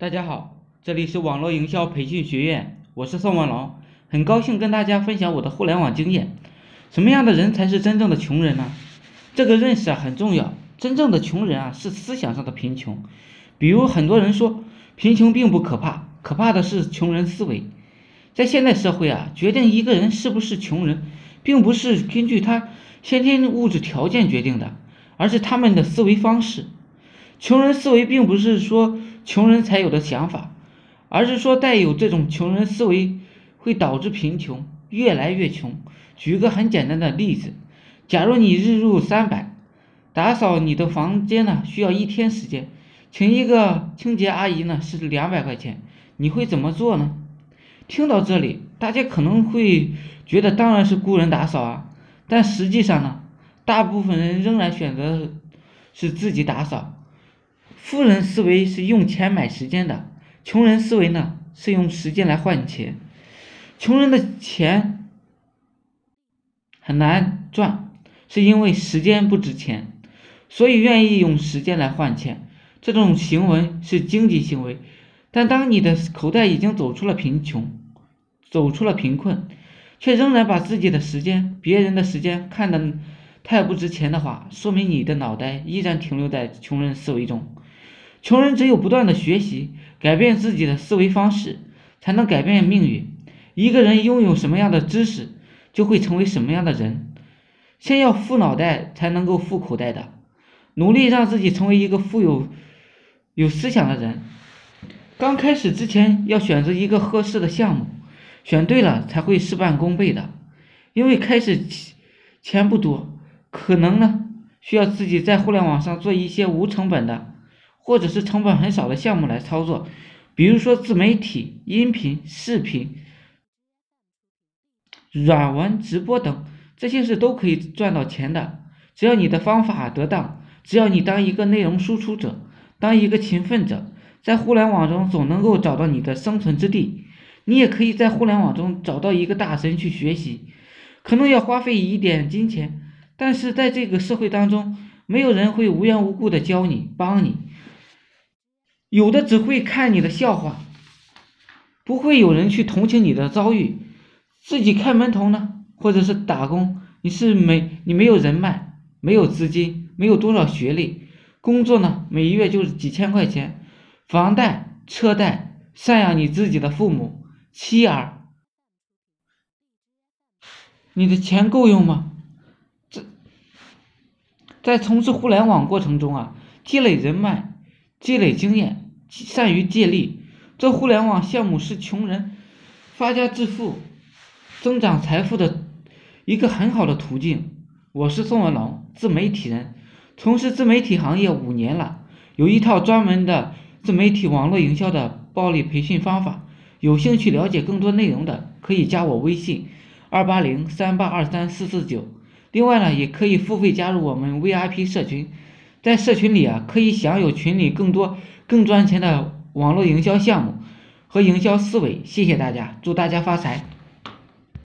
大家好，这里是网络营销培训学院，我是宋文龙，很高兴跟大家分享我的互联网经验。什么样的人才是真正的穷人呢？这个认识啊很重要。真正的穷人啊是思想上的贫穷。比如很多人说贫穷并不可怕，可怕的是穷人思维。在现代社会啊，决定一个人是不是穷人，并不是根据他先天物质条件决定的，而是他们的思维方式。穷人思维并不是说穷人才有的想法，而是说带有这种穷人思维会导致贫穷，越来越穷。举个很简单的例子，假如你日入三百，打扫你的房间呢需要一天时间，请一个清洁阿姨呢是两百块钱，你会怎么做呢？听到这里，大家可能会觉得当然是雇人打扫啊，但实际上呢，大部分人仍然选择是自己打扫。富人思维是用钱买时间的，穷人思维呢是用时间来换钱。穷人的钱很难赚，是因为时间不值钱，所以愿意用时间来换钱。这种行为是经济行为，但当你的口袋已经走出了贫穷，走出了贫困，却仍然把自己的时间、别人的时间看得太不值钱的话，说明你的脑袋依然停留在穷人思维中。穷人只有不断的学习，改变自己的思维方式，才能改变命运。一个人拥有什么样的知识，就会成为什么样的人。先要富脑袋，才能够富口袋的。努力让自己成为一个富有、有思想的人。刚开始之前，要选择一个合适的项目，选对了才会事半功倍的。因为开始钱不多，可能呢需要自己在互联网上做一些无成本的。或者是成本很少的项目来操作，比如说自媒体、音频、视频、软文、直播等这些是都可以赚到钱的。只要你的方法得当，只要你当一个内容输出者，当一个勤奋者，在互联网中总能够找到你的生存之地。你也可以在互联网中找到一个大神去学习，可能要花费一点金钱，但是在这个社会当中，没有人会无缘无故的教你、帮你。有的只会看你的笑话，不会有人去同情你的遭遇。自己开门头呢，或者是打工，你是没你没有人脉，没有资金，没有多少学历，工作呢每月就是几千块钱，房贷、车贷，赡养你自己的父母、妻儿，你的钱够用吗？这在从事互联网过程中啊，积累人脉。积累经验，善于借力，这互联网项目是穷人发家致富、增长财富的一个很好的途径。我是宋文龙，自媒体人，从事自媒体行业五年了，有一套专门的自媒体网络营销的暴力培训方法。有兴趣了解更多内容的，可以加我微信：二八零三八二三四四九。另外呢，也可以付费加入我们 VIP 社群。在社群里啊，可以享有群里更多更赚钱的网络营销项目和营销思维。谢谢大家，祝大家发财！